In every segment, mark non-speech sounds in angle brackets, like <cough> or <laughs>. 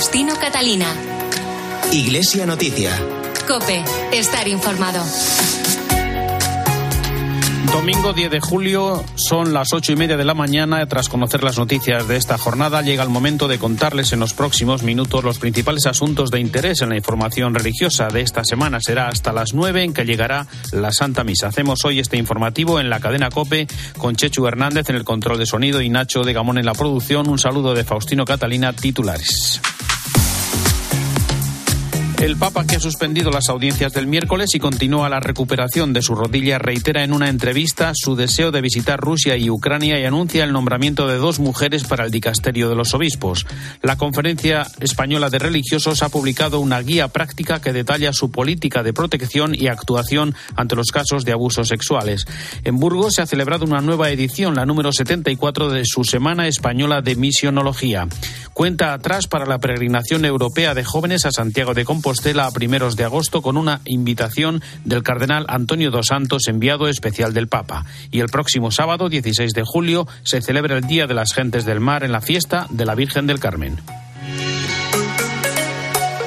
Faustino Catalina. Iglesia Noticia. Cope, estar informado. Domingo 10 de julio, son las ocho y media de la mañana. Tras conocer las noticias de esta jornada, llega el momento de contarles en los próximos minutos los principales asuntos de interés en la información religiosa de esta semana. Será hasta las nueve en que llegará la Santa Misa. Hacemos hoy este informativo en la cadena Cope con Chechu Hernández en el control de sonido y Nacho de Gamón en la producción. Un saludo de Faustino Catalina, titulares. El Papa, que ha suspendido las audiencias del miércoles y continúa la recuperación de su rodilla, reitera en una entrevista su deseo de visitar Rusia y Ucrania y anuncia el nombramiento de dos mujeres para el dicasterio de los obispos. La Conferencia Española de Religiosos ha publicado una guía práctica que detalla su política de protección y actuación ante los casos de abusos sexuales. En Burgos se ha celebrado una nueva edición, la número 74 de su Semana Española de Misionología. Cuenta atrás para la peregrinación europea de jóvenes a Santiago de Compostela Compostela a primeros de agosto con una invitación del cardenal Antonio dos Santos, enviado especial del Papa. Y el próximo sábado, 16 de julio, se celebra el Día de las Gentes del Mar en la fiesta de la Virgen del Carmen.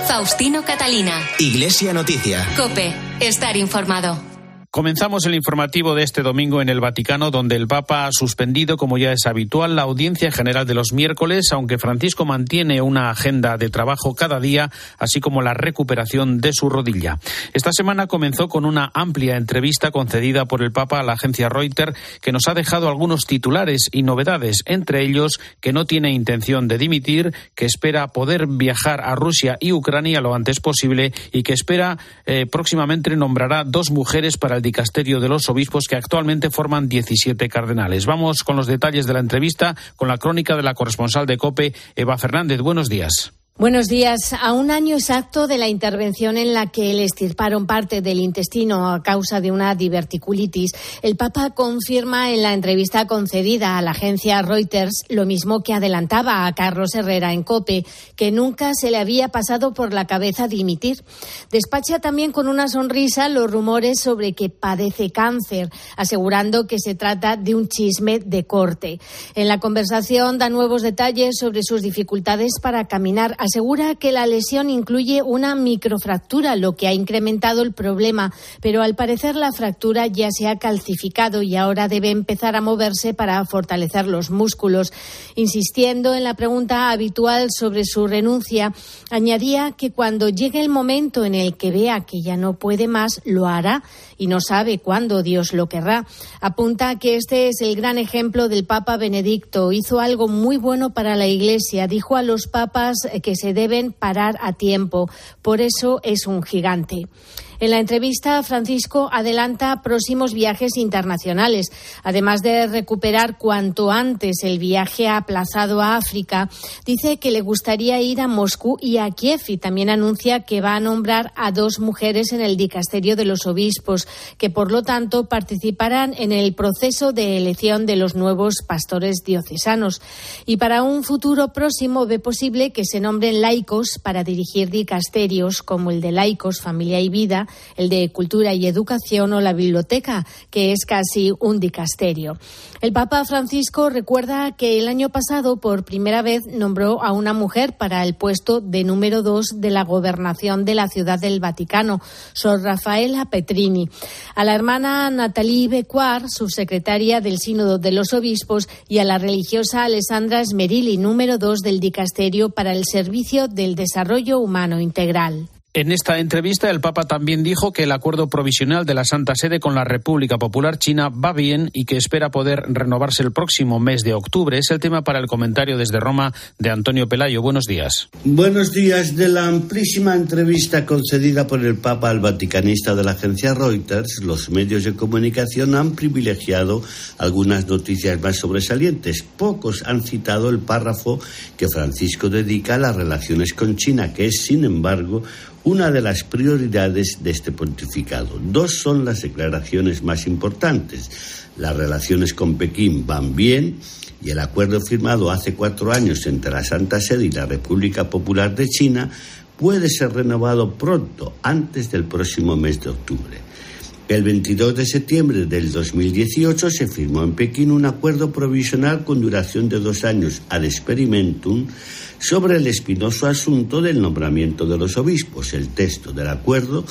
Faustino Catalina. Iglesia Noticia. Cope, estar informado. Comenzamos el informativo de este domingo en el Vaticano, donde el Papa ha suspendido, como ya es habitual, la audiencia general de los miércoles, aunque Francisco mantiene una agenda de trabajo cada día, así como la recuperación de su rodilla. Esta semana comenzó con una amplia entrevista concedida por el Papa a la agencia Reuters, que nos ha dejado algunos titulares y novedades, entre ellos que no tiene intención de dimitir, que espera poder viajar a Rusia y Ucrania lo antes posible y que espera eh, próximamente nombrará dos mujeres para el dicasterio de los obispos que actualmente forman 17 cardenales. Vamos con los detalles de la entrevista con la crónica de la corresponsal de COPE, Eva Fernández. Buenos días. Buenos días. A un año exacto de la intervención en la que le estirparon parte del intestino a causa de una diverticulitis, el Papa confirma en la entrevista concedida a la agencia Reuters lo mismo que adelantaba a Carlos Herrera en COPE, que nunca se le había pasado por la cabeza dimitir. Despacha también con una sonrisa los rumores sobre que padece cáncer, asegurando que se trata de un chisme de corte. En la conversación da nuevos detalles sobre sus dificultades para caminar asegura que la lesión incluye una microfractura, lo que ha incrementado el problema, pero al parecer la fractura ya se ha calcificado y ahora debe empezar a moverse para fortalecer los músculos. Insistiendo en la pregunta habitual sobre su renuncia, añadía que cuando llegue el momento en el que vea que ya no puede más, lo hará y no sabe cuándo Dios lo querrá. Apunta que este es el gran ejemplo del Papa Benedicto. Hizo algo muy bueno para la Iglesia. Dijo a los papas que se deben parar a tiempo. Por eso es un gigante. En la entrevista, Francisco adelanta próximos viajes internacionales. Además de recuperar cuanto antes el viaje aplazado a África, dice que le gustaría ir a Moscú y a Kiev y también anuncia que va a nombrar a dos mujeres en el dicasterio de los obispos, que por lo tanto participarán en el proceso de elección de los nuevos pastores diocesanos. Y para un futuro próximo ve posible que se nombren laicos para dirigir dicasterios como el de laicos, familia y vida, el de Cultura y Educación o la Biblioteca, que es casi un dicasterio. El Papa Francisco recuerda que el año pasado por primera vez nombró a una mujer para el puesto de número dos de la gobernación de la Ciudad del Vaticano, Sor Rafaela Petrini. A la hermana Natalie Becuar, subsecretaria del Sínodo de los Obispos, y a la religiosa Alessandra Smerilli, número dos del dicasterio para el Servicio del Desarrollo Humano Integral. En esta entrevista, el Papa también dijo que el acuerdo provisional de la Santa Sede con la República Popular China va bien y que espera poder renovarse el próximo mes de octubre. Es el tema para el comentario desde Roma de Antonio Pelayo. Buenos días. Buenos días. De la amplísima entrevista concedida por el Papa al vaticanista de la agencia Reuters, los medios de comunicación han privilegiado algunas noticias más sobresalientes. Pocos han citado el párrafo que Francisco dedica a las relaciones con China, que es, sin embargo, una de las prioridades de este pontificado. Dos son las declaraciones más importantes. Las relaciones con Pekín van bien y el acuerdo firmado hace cuatro años entre la Santa Sede y la República Popular de China puede ser renovado pronto, antes del próximo mes de octubre. El 22 de septiembre del 2018 se firmó en Pekín un acuerdo provisional con duración de dos años ad experimentum sobre el espinoso asunto del nombramiento de los obispos. El texto del acuerdo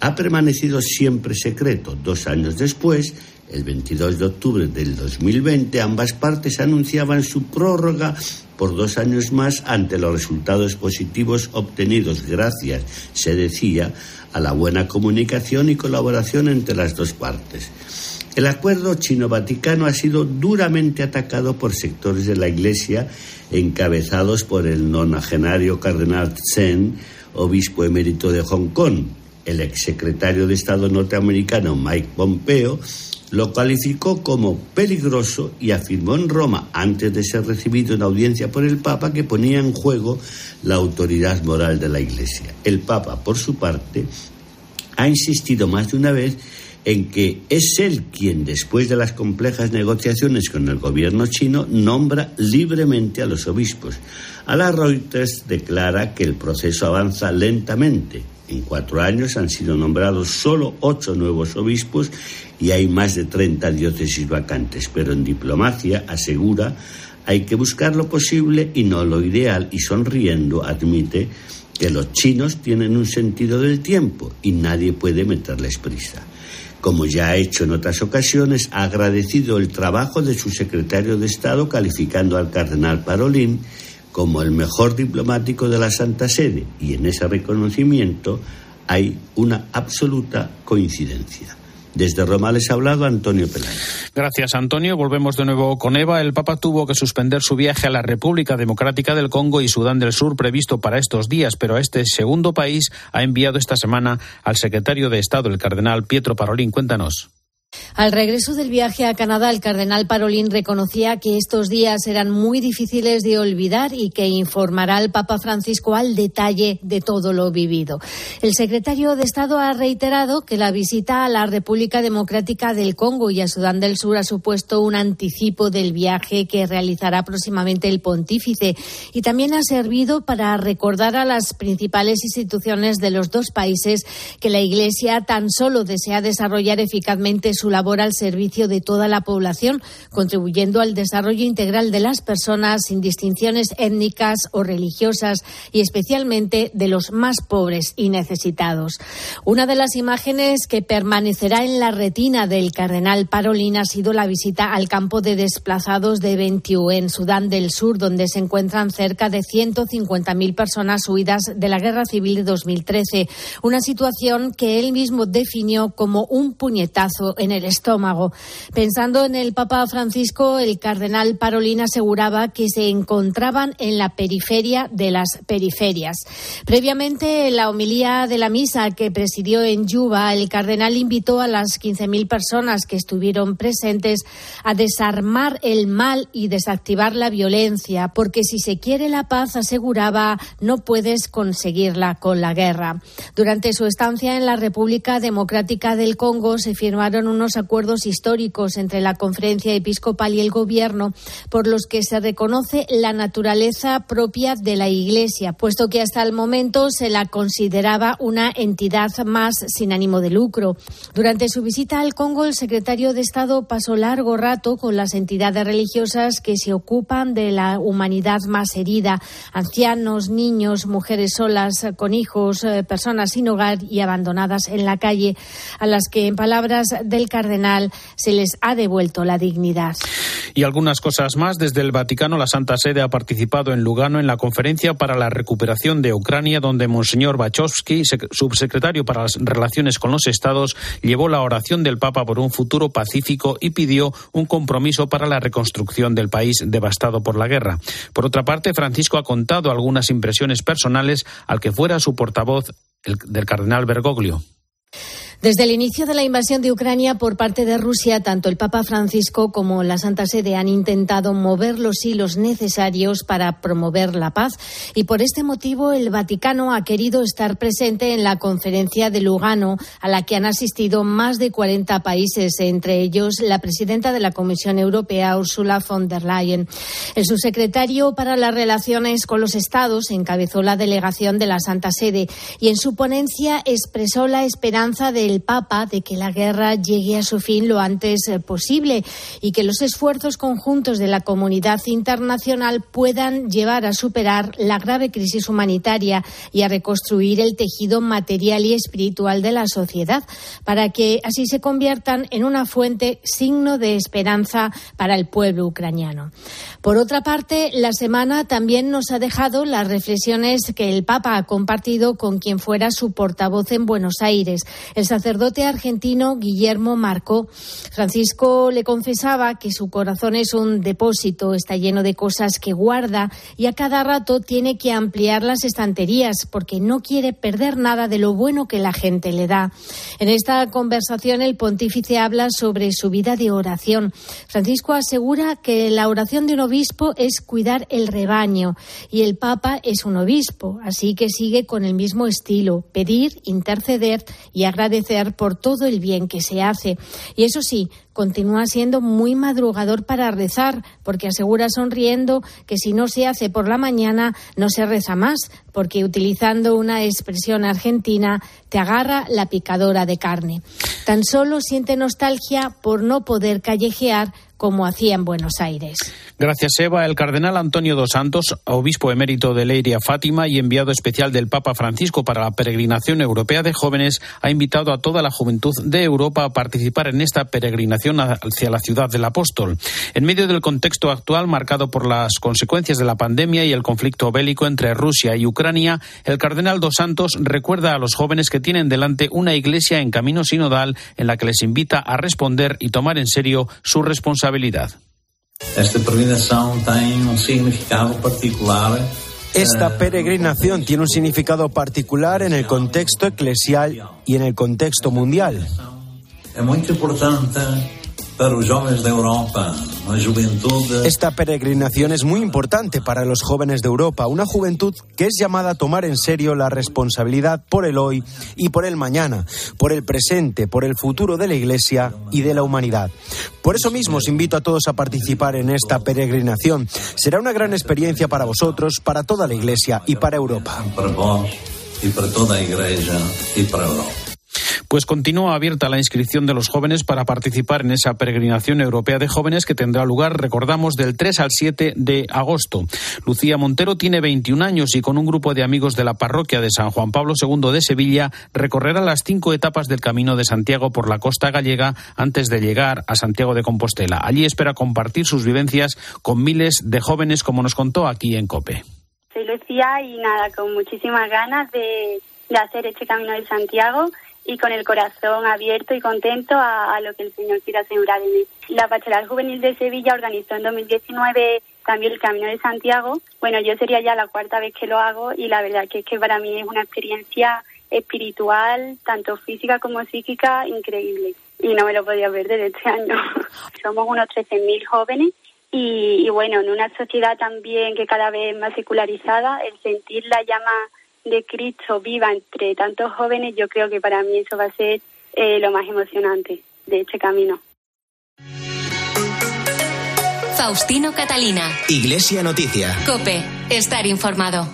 ha permanecido siempre secreto. Dos años después, el 22 de octubre del 2020, ambas partes anunciaban su prórroga por dos años más ante los resultados positivos obtenidos gracias, se decía, a la buena comunicación y colaboración entre las dos partes. El acuerdo chino-vaticano ha sido duramente atacado por sectores de la Iglesia encabezados por el nonagenario cardenal Chen, obispo emérito de Hong Kong. El exsecretario de Estado norteamericano Mike Pompeo lo calificó como peligroso y afirmó en Roma, antes de ser recibido en audiencia por el Papa, que ponía en juego la autoridad moral de la Iglesia. El Papa, por su parte, ha insistido más de una vez en que es él quien, después de las complejas negociaciones con el gobierno chino, nombra libremente a los obispos. A la Reuters declara que el proceso avanza lentamente. En cuatro años han sido nombrados solo ocho nuevos obispos y hay más de 30 diócesis vacantes, pero en diplomacia, asegura, hay que buscar lo posible y no lo ideal. Y sonriendo admite que los chinos tienen un sentido del tiempo y nadie puede meterles prisa. Como ya ha hecho en otras ocasiones, ha agradecido el trabajo de su secretario de Estado calificando al cardenal Parolín como el mejor diplomático de la Santa Sede y en ese reconocimiento hay una absoluta coincidencia. Desde Roma les ha hablado Antonio Peláez. Gracias, Antonio. Volvemos de nuevo con Eva. El Papa tuvo que suspender su viaje a la República Democrática del Congo y Sudán del Sur previsto para estos días, pero a este segundo país ha enviado esta semana al secretario de Estado, el cardenal Pietro Parolín. Cuéntanos. Al regreso del viaje a Canadá, el cardenal Parolín reconocía que estos días eran muy difíciles de olvidar y que informará al Papa Francisco al detalle de todo lo vivido. El secretario de Estado ha reiterado que la visita a la República Democrática del Congo y a Sudán del Sur ha supuesto un anticipo del viaje que realizará próximamente el pontífice y también ha servido para recordar a las principales instituciones de los dos países que la Iglesia tan solo desea desarrollar eficazmente su labor al servicio de toda la población, contribuyendo al desarrollo integral de las personas sin distinciones étnicas o religiosas y especialmente de los más pobres y necesitados. Una de las imágenes que permanecerá en la retina del cardenal Parolín ha sido la visita al campo de desplazados de Bentiu en Sudán del Sur, donde se encuentran cerca de 150.000 personas huidas de la guerra civil de 2013, una situación que él mismo definió como un puñetazo en el estómago. Pensando en el Papa Francisco, el cardenal Parolín aseguraba que se encontraban en la periferia de las periferias. Previamente, en la homilía de la misa que presidió en Yuba, el cardenal invitó a las 15.000 personas que estuvieron presentes a desarmar el mal y desactivar la violencia, porque si se quiere la paz, aseguraba, no puedes conseguirla con la guerra. Durante su estancia en la República Democrática del Congo se firmaron unos acuerdos históricos entre la Conferencia Episcopal y el Gobierno por los que se reconoce la naturaleza propia de la Iglesia, puesto que hasta el momento se la consideraba una entidad más sin ánimo de lucro. Durante su visita al Congo, el secretario de Estado pasó largo rato con las entidades religiosas que se ocupan de la humanidad más herida, ancianos, niños, mujeres solas, con hijos, eh, personas sin hogar y abandonadas en la calle, a las que, en palabras del cardenal se les ha devuelto la dignidad. Y algunas cosas más. Desde el Vaticano, la Santa Sede ha participado en Lugano en la conferencia para la recuperación de Ucrania, donde Monseñor Bachowski, subsecretario para las relaciones con los Estados, llevó la oración del Papa por un futuro pacífico y pidió un compromiso para la reconstrucción del país devastado por la guerra. Por otra parte, Francisco ha contado algunas impresiones personales al que fuera su portavoz, el, del cardenal Bergoglio. Desde el inicio de la invasión de Ucrania por parte de Rusia, tanto el Papa Francisco como la Santa Sede han intentado mover los hilos necesarios para promover la paz y por este motivo el Vaticano ha querido estar presente en la conferencia de Lugano a la que han asistido más de 40 países, entre ellos la presidenta de la Comisión Europea, Ursula von der Leyen. El subsecretario para las relaciones con los Estados encabezó la delegación de la Santa Sede y en su ponencia expresó la esperanza de el Papa de que la guerra llegue a su fin lo antes eh, posible y que los esfuerzos conjuntos de la comunidad internacional puedan llevar a superar la grave crisis humanitaria y a reconstruir el tejido material y espiritual de la sociedad, para que así se conviertan en una fuente signo de esperanza para el pueblo ucraniano. Por otra parte, la semana también nos ha dejado las reflexiones que el Papa ha compartido con quien fuera su portavoz en Buenos Aires, el sacerdote argentino Guillermo Marco. Francisco le confesaba que su corazón es un depósito, está lleno de cosas que guarda y a cada rato tiene que ampliar las estanterías porque no quiere perder nada de lo bueno que la gente le da. En esta conversación el pontífice habla sobre su vida de oración. Francisco asegura que la oración de un obispo es cuidar el rebaño y el Papa es un obispo, así que sigue con el mismo estilo, pedir, interceder y agradecer por todo el bien que se hace. Y eso sí, continúa siendo muy madrugador para rezar, porque asegura sonriendo que si no se hace por la mañana, no se reza más, porque utilizando una expresión argentina, te agarra la picadora de carne. Tan solo siente nostalgia por no poder callejear como hacía en Buenos Aires. Gracias, Eva. El cardenal Antonio dos Santos, obispo emérito de Leiria Fátima y enviado especial del Papa Francisco para la peregrinación europea de jóvenes, ha invitado a toda la juventud de Europa a participar en esta peregrinación hacia la ciudad del apóstol. En medio del contexto actual marcado por las consecuencias de la pandemia y el conflicto bélico entre Rusia y Ucrania, el cardenal dos Santos recuerda a los jóvenes que tienen delante una iglesia en camino sinodal en la que les invita a responder y tomar en serio su responsabilidad esta peregrinación tiene un significado particular esta eh, peregrinación tiene un significado particular en el contexto eclesial y en el contexto mundial. Es muy importante para los jóvenes de Europa, juventud. Esta peregrinación es muy importante para los jóvenes de Europa, una juventud que es llamada a tomar en serio la responsabilidad por el hoy y por el mañana, por el presente, por el futuro de la Iglesia y de la humanidad. Por eso mismo os invito a todos a participar en esta peregrinación. Será una gran experiencia para vosotros, para toda la Iglesia y para Europa. Para vos y para toda la Iglesia y para Europa. Pues continúa abierta la inscripción de los jóvenes para participar en esa peregrinación europea de jóvenes que tendrá lugar, recordamos, del 3 al 7 de agosto. Lucía Montero tiene 21 años y con un grupo de amigos de la parroquia de San Juan Pablo II de Sevilla recorrerá las cinco etapas del Camino de Santiago por la costa gallega antes de llegar a Santiago de Compostela. Allí espera compartir sus vivencias con miles de jóvenes, como nos contó aquí en COPE. Soy Lucía y nada, con muchísimas ganas de, de hacer este Camino de Santiago y con el corazón abierto y contento a, lo que el Señor quiera asegurar en mí. La Pastoral Juvenil de Sevilla organizó en 2019 también el Camino de Santiago. Bueno, yo sería ya la cuarta vez que lo hago y la verdad que es que para mí es una experiencia espiritual, tanto física como psíquica, increíble. Y no me lo podía perder este año. <laughs> Somos unos 13.000 jóvenes y, y bueno, en una sociedad también que cada vez es más secularizada, el sentir la llama de Cristo viva entre tantos jóvenes, yo creo que para mí eso va a ser eh, lo más emocionante de este camino. Faustino Catalina. Iglesia Noticia. Cope. Estar informado.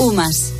UMAS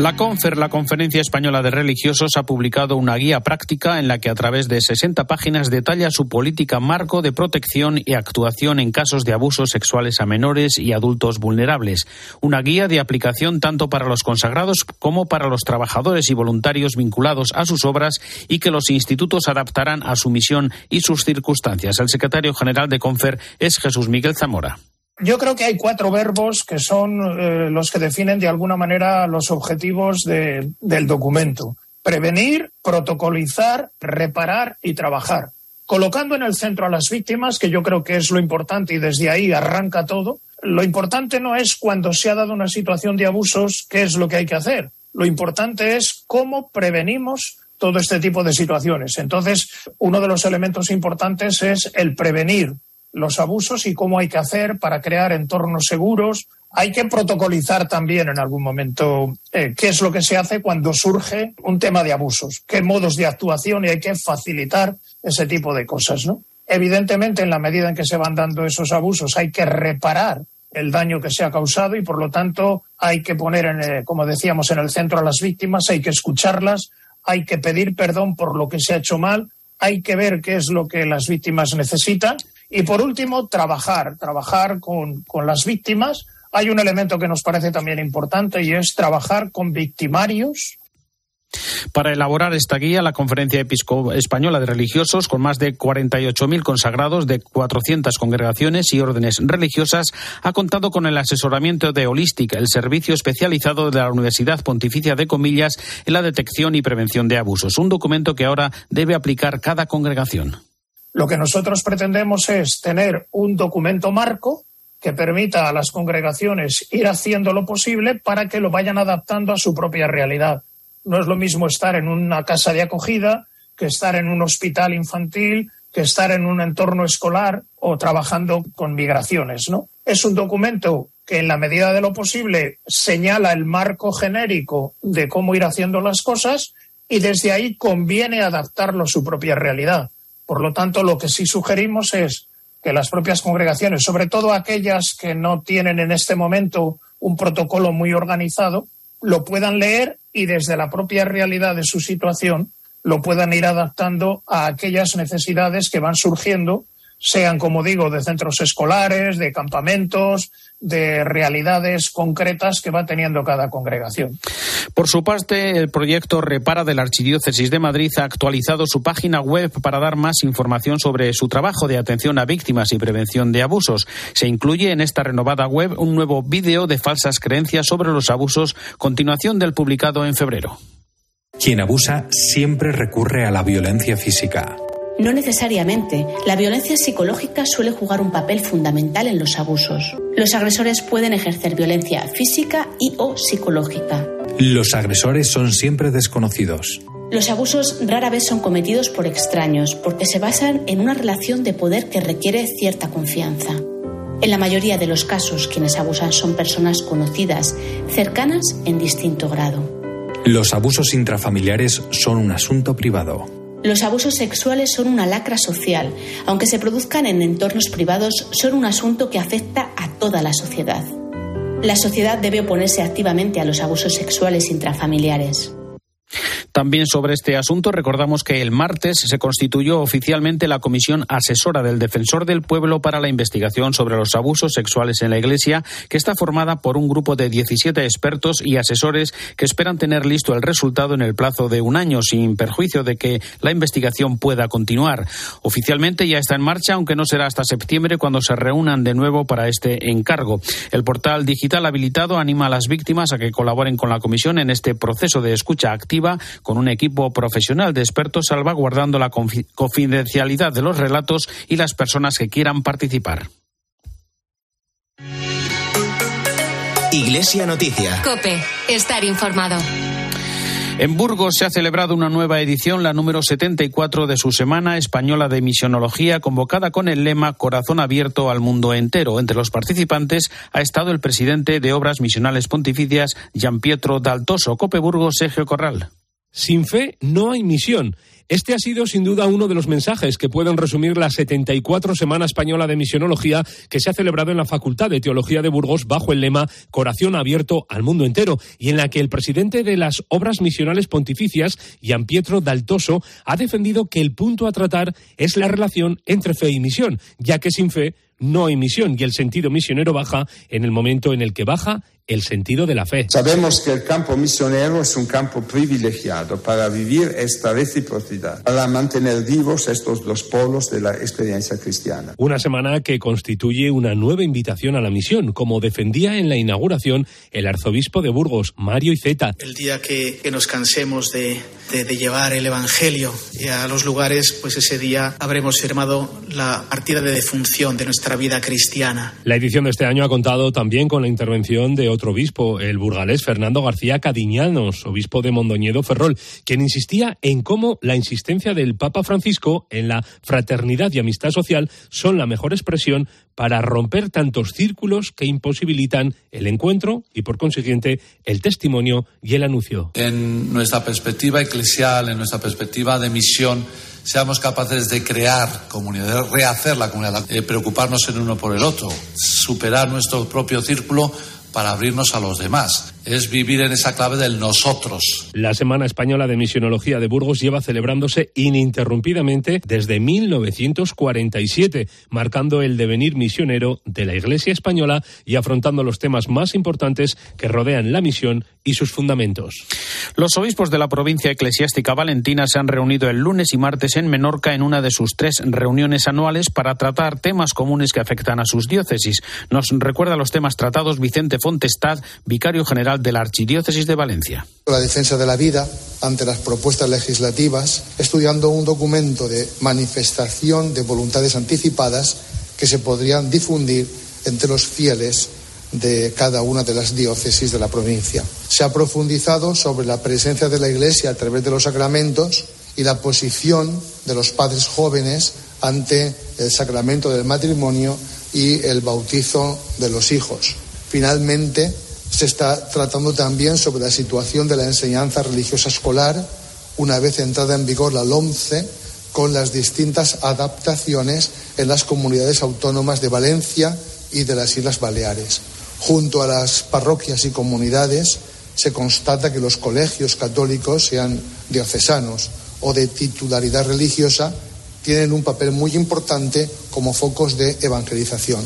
La CONFER, la Conferencia Española de Religiosos, ha publicado una guía práctica en la que a través de 60 páginas detalla su política marco de protección y actuación en casos de abusos sexuales a menores y adultos vulnerables. Una guía de aplicación tanto para los consagrados como para los trabajadores y voluntarios vinculados a sus obras y que los institutos adaptarán a su misión y sus circunstancias. El secretario general de CONFER es Jesús Miguel Zamora. Yo creo que hay cuatro verbos que son eh, los que definen de alguna manera los objetivos del documento. Prevenir, protocolizar, reparar y trabajar. Colocando en el centro a las víctimas, que yo creo que es lo importante y desde ahí arranca todo. Lo importante no es cuando se ha dado una situación de abusos qué es lo que hay que hacer. Lo importante es cómo prevenimos todo este tipo de situaciones. Entonces, uno de los elementos importantes es el prevenir, los abusos y cómo hay que hacer para crear entornos seguros. Hay que protocolizar también en algún momento eh, qué es lo que se hace cuando surge un tema de abusos, qué modos de actuación y hay que facilitar ese tipo de cosas, ¿no? Evidentemente, en la medida en que se van dando esos abusos, hay que reparar el daño que se ha causado y, por lo tanto, hay que poner, en, eh, como decíamos, en el centro a las víctimas, hay que escucharlas, hay que pedir perdón por lo que se ha hecho mal, hay que ver qué es lo que las víctimas necesitan y, por último, trabajar, trabajar con, con las víctimas. Hay un elemento que nos parece también importante y es trabajar con victimarios para elaborar esta guía, la Conferencia Episcopal Española de Religiosos, con más de 48.000 consagrados de 400 congregaciones y órdenes religiosas, ha contado con el asesoramiento de Holística, el servicio especializado de la Universidad Pontificia de Comillas en la detección y prevención de abusos, un documento que ahora debe aplicar cada congregación. Lo que nosotros pretendemos es tener un documento marco que permita a las congregaciones ir haciendo lo posible para que lo vayan adaptando a su propia realidad no es lo mismo estar en una casa de acogida que estar en un hospital infantil, que estar en un entorno escolar o trabajando con migraciones, ¿no? Es un documento que en la medida de lo posible señala el marco genérico de cómo ir haciendo las cosas y desde ahí conviene adaptarlo a su propia realidad. Por lo tanto, lo que sí sugerimos es que las propias congregaciones, sobre todo aquellas que no tienen en este momento un protocolo muy organizado, lo puedan leer y desde la propia realidad de su situación lo puedan ir adaptando a aquellas necesidades que van surgiendo, sean, como digo, de centros escolares, de campamentos, de realidades concretas que va teniendo cada congregación. Por su parte, el proyecto Repara de la Archidiócesis de Madrid ha actualizado su página web para dar más información sobre su trabajo de atención a víctimas y prevención de abusos. Se incluye en esta renovada web un nuevo vídeo de falsas creencias sobre los abusos, continuación del publicado en febrero. Quien abusa siempre recurre a la violencia física. No necesariamente. La violencia psicológica suele jugar un papel fundamental en los abusos. Los agresores pueden ejercer violencia física y o psicológica. Los agresores son siempre desconocidos. Los abusos rara vez son cometidos por extraños porque se basan en una relación de poder que requiere cierta confianza. En la mayoría de los casos, quienes abusan son personas conocidas, cercanas en distinto grado. Los abusos intrafamiliares son un asunto privado. Los abusos sexuales son una lacra social. Aunque se produzcan en entornos privados, son un asunto que afecta a toda la sociedad. La sociedad debe oponerse activamente a los abusos sexuales intrafamiliares. También sobre este asunto recordamos que el martes se constituyó oficialmente la Comisión Asesora del Defensor del Pueblo para la investigación sobre los abusos sexuales en la Iglesia, que está formada por un grupo de 17 expertos y asesores que esperan tener listo el resultado en el plazo de un año, sin perjuicio de que la investigación pueda continuar. Oficialmente ya está en marcha, aunque no será hasta septiembre cuando se reúnan de nuevo para este encargo. El portal digital habilitado anima a las víctimas a que colaboren con la Comisión en este proceso de escucha activa con un equipo profesional de expertos salvaguardando la confidencialidad de los relatos y las personas que quieran participar. Iglesia Noticia. Cope, estar informado. En Burgos se ha celebrado una nueva edición, la número 74 de su Semana Española de Misionología, convocada con el lema Corazón abierto al mundo entero. Entre los participantes ha estado el presidente de Obras Misionales Pontificias, Gian Pietro Daltoso. Cope Burgos, Sergio Corral. Sin fe no hay misión. Este ha sido sin duda uno de los mensajes que pueden resumir la 74 Semana Española de Misionología que se ha celebrado en la Facultad de Teología de Burgos bajo el lema Corazón abierto al mundo entero y en la que el presidente de las Obras Misionales Pontificias, Gian Pietro Daltoso, ha defendido que el punto a tratar es la relación entre fe y misión, ya que sin fe no hay misión y el sentido misionero baja en el momento en el que baja el sentido de la fe. Sabemos que el campo misionero es un campo privilegiado para vivir esta reciprocidad, para mantener vivos estos dos polos de la experiencia cristiana. Una semana que constituye una nueva invitación a la misión, como defendía en la inauguración el arzobispo de Burgos, Mario Iceta. El día que, que nos cansemos de, de, de, llevar el Evangelio a los lugares, pues ese día habremos firmado la partida de defunción de nuestra vida cristiana. La edición de este año ha contado también con la intervención de otro obispo, el burgalés Fernando García Cadiñanos, obispo de Mondoñedo Ferrol, quien insistía en cómo la insistencia del Papa Francisco en la fraternidad y amistad social son la mejor expresión para romper tantos círculos que imposibilitan el encuentro y, por consiguiente, el testimonio y el anuncio. En nuestra perspectiva eclesial, en nuestra perspectiva de misión, seamos capaces de crear comunidad, rehacer la comunidad, eh, preocuparnos en uno por el otro, superar nuestro propio círculo para abrirnos a los demás. Es vivir en esa clave del nosotros. La Semana Española de Misionología de Burgos lleva celebrándose ininterrumpidamente desde 1947, marcando el devenir misionero de la Iglesia española y afrontando los temas más importantes que rodean la misión y sus fundamentos. Los obispos de la provincia eclesiástica valentina se han reunido el lunes y martes en Menorca en una de sus tres reuniones anuales para tratar temas comunes que afectan a sus diócesis. Nos recuerda los temas tratados Vicente Fontestad, vicario general de la Archidiócesis de Valencia. La defensa de la vida ante las propuestas legislativas, estudiando un documento de manifestación de voluntades anticipadas que se podrían difundir entre los fieles de cada una de las diócesis de la provincia. Se ha profundizado sobre la presencia de la Iglesia a través de los sacramentos y la posición de los padres jóvenes ante el sacramento del matrimonio y el bautizo de los hijos. Finalmente, se está tratando también sobre la situación de la enseñanza religiosa escolar, una vez entrada en vigor la LOMCE, con las distintas adaptaciones en las comunidades autónomas de Valencia y de las Islas Baleares. Junto a las parroquias y comunidades se constata que los colegios católicos, sean diocesanos o de titularidad religiosa, tienen un papel muy importante como focos de evangelización.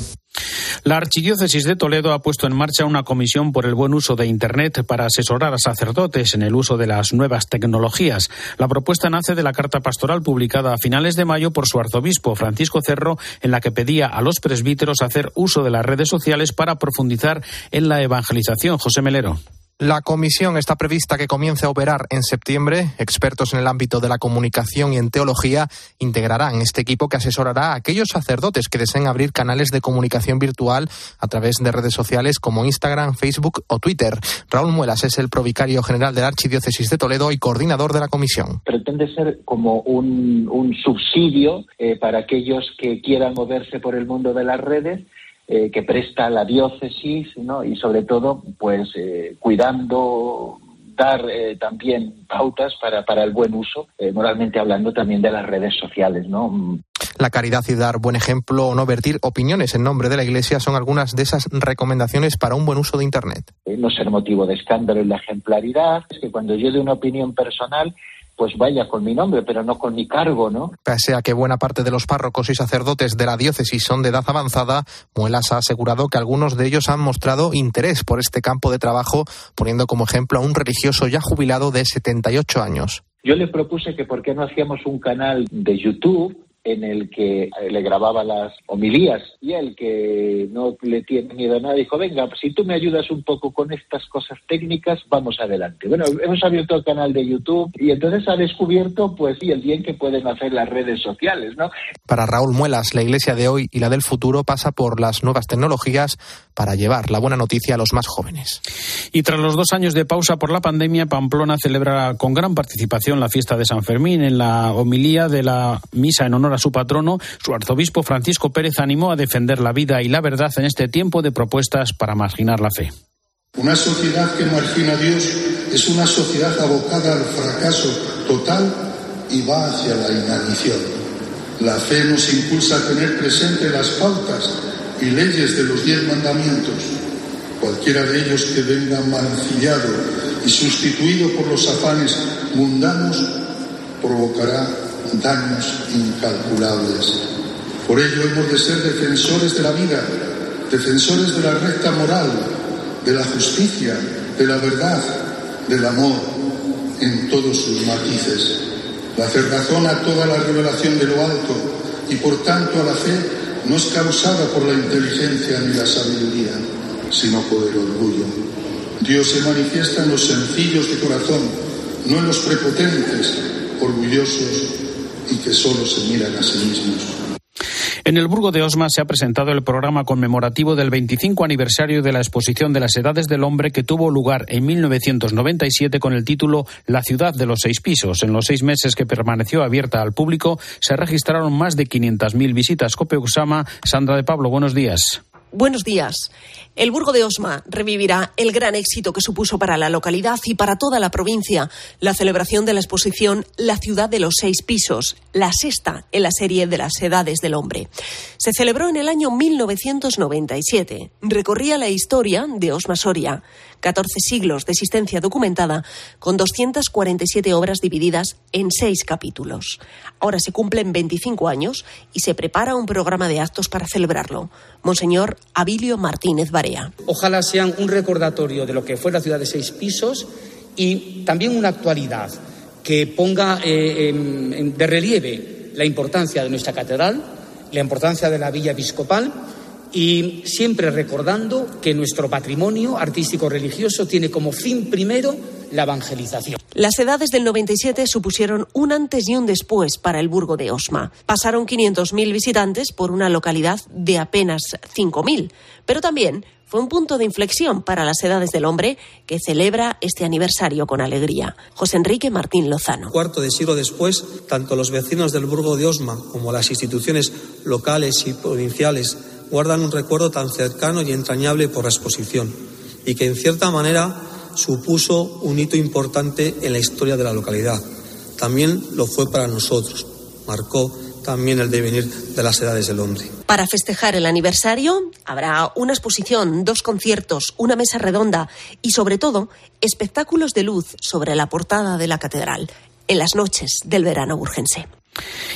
La Archidiócesis de Toledo ha puesto en marcha una comisión por el buen uso de Internet para asesorar a sacerdotes en el uso de las nuevas tecnologías. La propuesta nace de la carta pastoral publicada a finales de mayo por su arzobispo Francisco Cerro, en la que pedía a los presbíteros hacer uso de las redes sociales para profundizar en la evangelización. José Melero. La comisión está prevista que comience a operar en septiembre. Expertos en el ámbito de la comunicación y en teología integrarán este equipo que asesorará a aquellos sacerdotes que deseen abrir canales de comunicación virtual a través de redes sociales como Instagram, Facebook o Twitter. Raúl Muelas es el provicario general de la Archidiócesis de Toledo y coordinador de la comisión. Pretende ser como un, subsidio eh, para aquellos que quieran moverse por el mundo de las redes eh, que presta la diócesis ¿no? y sobre todo pues eh, cuidando dar eh, también pautas para, para el buen uso, moralmente hablando también de las redes sociales, ¿no? La caridad y dar buen ejemplo o no vertir opiniones en nombre de la Iglesia son algunas de esas recomendaciones para un buen uso de Internet. No ser motivo de escándalo en la ejemplaridad, es que cuando yo de una opinión personal pues vaya con mi nombre, pero no con mi cargo, ¿no? Pese a que buena parte de los párrocos y sacerdotes de la diócesis son de edad avanzada, Muelas ha asegurado que algunos de ellos han mostrado interés por este campo de trabajo, poniendo como ejemplo a un religioso ya jubilado de 78 años. Yo le propuse que por qué no hacíamos un canal de YouTube en el que le grababa las homilías y el que no le tiene miedo nada dijo, venga, si tú me ayudas un poco con estas cosas técnicas, vamos adelante. Bueno, hemos abierto el canal de YouTube y entonces ha descubierto, pues, y el bien que pueden hacer las redes sociales, ¿no? Para Raúl Muelas, la iglesia de hoy y la del futuro pasa por las nuevas tecnologías para llevar la buena noticia a los más jóvenes. Y tras los dos años de pausa por la pandemia, Pamplona celebra con gran participación la fiesta de San Fermín en la homilía de la misa en honor a su patrono, su arzobispo Francisco Pérez animó a defender la vida y la verdad en este tiempo de propuestas para marginar la fe. Una sociedad que margina a Dios es una sociedad abocada al fracaso total y va hacia la inanición. La fe nos impulsa a tener presente las pautas y leyes de los diez mandamientos. Cualquiera de ellos que venga mancillado y sustituido por los afanes mundanos provocará daños incalculables. Por ello hemos de ser defensores de la vida, defensores de la recta moral, de la justicia, de la verdad, del amor, en todos sus matices. La hacer razón a toda la revelación de lo alto y por tanto a la fe no es causada por la inteligencia ni la sabiduría, sino por el orgullo. Dios se manifiesta en los sencillos de corazón, no en los prepotentes, orgullosos y que solo se miran a sí mismos. En el Burgo de Osma se ha presentado el programa conmemorativo del 25 aniversario de la exposición de las edades del hombre que tuvo lugar en 1997 con el título La ciudad de los seis pisos. En los seis meses que permaneció abierta al público se registraron más de 500.000 visitas. Cope Usama, Sandra de Pablo, buenos días. Buenos días. El Burgo de Osma revivirá el gran éxito que supuso para la localidad y para toda la provincia la celebración de la exposición La ciudad de los seis pisos, la sexta en la serie de las edades del hombre. Se celebró en el año 1997. Recorría la historia de Osma Soria, 14 siglos de existencia documentada, con 247 obras divididas en seis capítulos. Ahora se cumplen 25 años y se prepara un programa de actos para celebrarlo. Monseñor Abilio Martínez Barea. Ojalá sean un recordatorio de lo que fue la ciudad de seis pisos y también una actualidad que ponga eh, de relieve la importancia de nuestra catedral, la importancia de la villa episcopal y siempre recordando que nuestro patrimonio artístico religioso tiene como fin primero la evangelización. Las edades del 97 supusieron un antes y un después para el Burgo de Osma. Pasaron 500.000 visitantes por una localidad de apenas 5.000, pero también fue un punto de inflexión para las edades del hombre que celebra este aniversario con alegría. José Enrique Martín Lozano. Cuarto de siglo después, tanto los vecinos del Burgo de Osma como las instituciones locales y provinciales guardan un recuerdo tan cercano y entrañable por la exposición y que en cierta manera supuso un hito importante en la historia de la localidad. También lo fue para nosotros. Marcó también el devenir de las edades del hombre. Para festejar el aniversario habrá una exposición, dos conciertos, una mesa redonda y sobre todo espectáculos de luz sobre la portada de la catedral en las noches del verano urgense.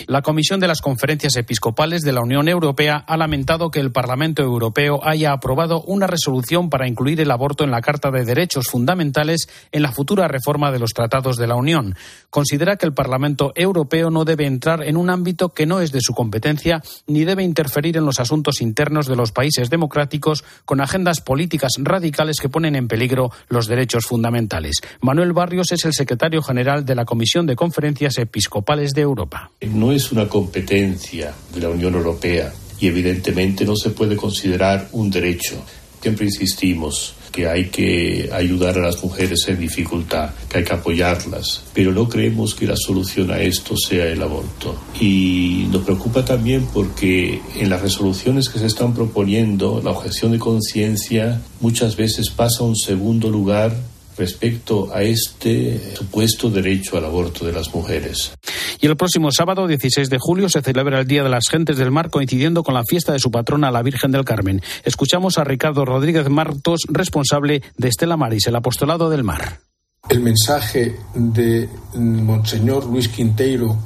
La Comisión de las Conferencias Episcopales de la Unión Europea ha lamentado que el Parlamento Europeo haya aprobado una resolución para incluir el aborto en la Carta de Derechos Fundamentales en la futura reforma de los tratados de la Unión. Considera que el Parlamento Europeo no debe entrar en un ámbito que no es de su competencia ni debe interferir en los asuntos internos de los países democráticos con agendas políticas radicales que ponen en peligro los derechos fundamentales. Manuel Barrios es el secretario general de la Comisión de Conferencias Episcopales de Europa. No es una competencia de la Unión Europea y evidentemente no se puede considerar un derecho. Siempre insistimos que hay que ayudar a las mujeres en dificultad, que hay que apoyarlas, pero no creemos que la solución a esto sea el aborto. Y nos preocupa también porque en las resoluciones que se están proponiendo, la objeción de conciencia muchas veces pasa a un segundo lugar respecto a este supuesto derecho al aborto de las mujeres. Y el próximo sábado, 16 de julio, se celebra el Día de las Gentes del Mar, coincidiendo con la fiesta de su patrona, la Virgen del Carmen. Escuchamos a Ricardo Rodríguez Martos, responsable de Estela Maris, el Apostolado del Mar. El mensaje de Monseñor Luis Quinteiro,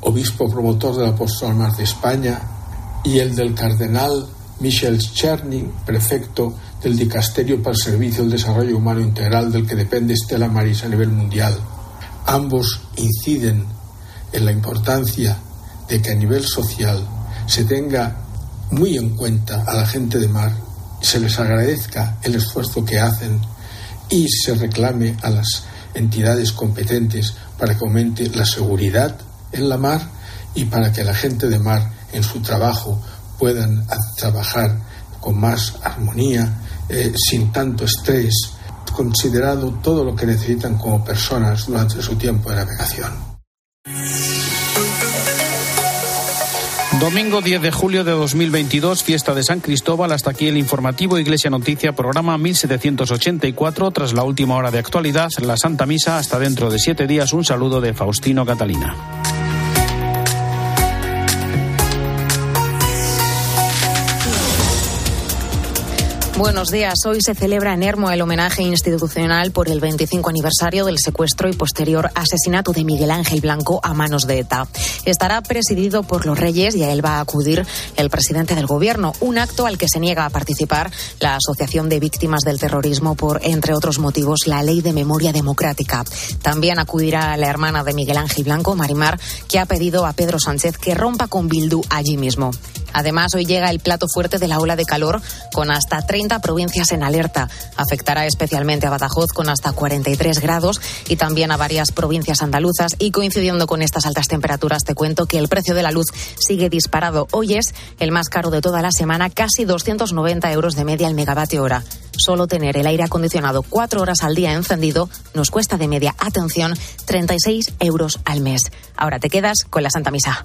obispo promotor del Apostolado del Mar de España, y el del Cardenal Michel Cherny, prefecto del Dicasterio para el Servicio del Desarrollo Humano Integral del que depende Estela Maris a nivel mundial. Ambos inciden en la importancia de que a nivel social se tenga muy en cuenta a la gente de mar, se les agradezca el esfuerzo que hacen y se reclame a las entidades competentes para que aumente la seguridad en la mar y para que la gente de mar en su trabajo puedan trabajar con más armonía, eh, sin tanto estrés, considerado todo lo que necesitan como personas durante su tiempo de navegación. Domingo 10 de julio de 2022, fiesta de San Cristóbal. Hasta aquí el informativo Iglesia Noticia, programa 1784. Tras la última hora de actualidad, la Santa Misa. Hasta dentro de siete días, un saludo de Faustino Catalina. Buenos días. Hoy se celebra en Hermo el homenaje institucional por el 25 aniversario del secuestro y posterior asesinato de Miguel Ángel Blanco a manos de ETA. Estará presidido por los Reyes y a él va a acudir el presidente del Gobierno, un acto al que se niega a participar la Asociación de Víctimas del Terrorismo por, entre otros motivos, la Ley de Memoria Democrática. También acudirá la hermana de Miguel Ángel Blanco, Marimar, que ha pedido a Pedro Sánchez que rompa con Bildu allí mismo. Además, hoy llega el plato fuerte de la ola de calor con hasta 30 provincias en alerta. Afectará especialmente a Badajoz con hasta 43 grados y también a varias provincias andaluzas. Y coincidiendo con estas altas temperaturas, te cuento que el precio de la luz sigue disparado. Hoy es el más caro de toda la semana, casi 290 euros de media al megavatio hora. Solo tener el aire acondicionado cuatro horas al día encendido nos cuesta de media, atención, 36 euros al mes. Ahora te quedas con la Santa Misa.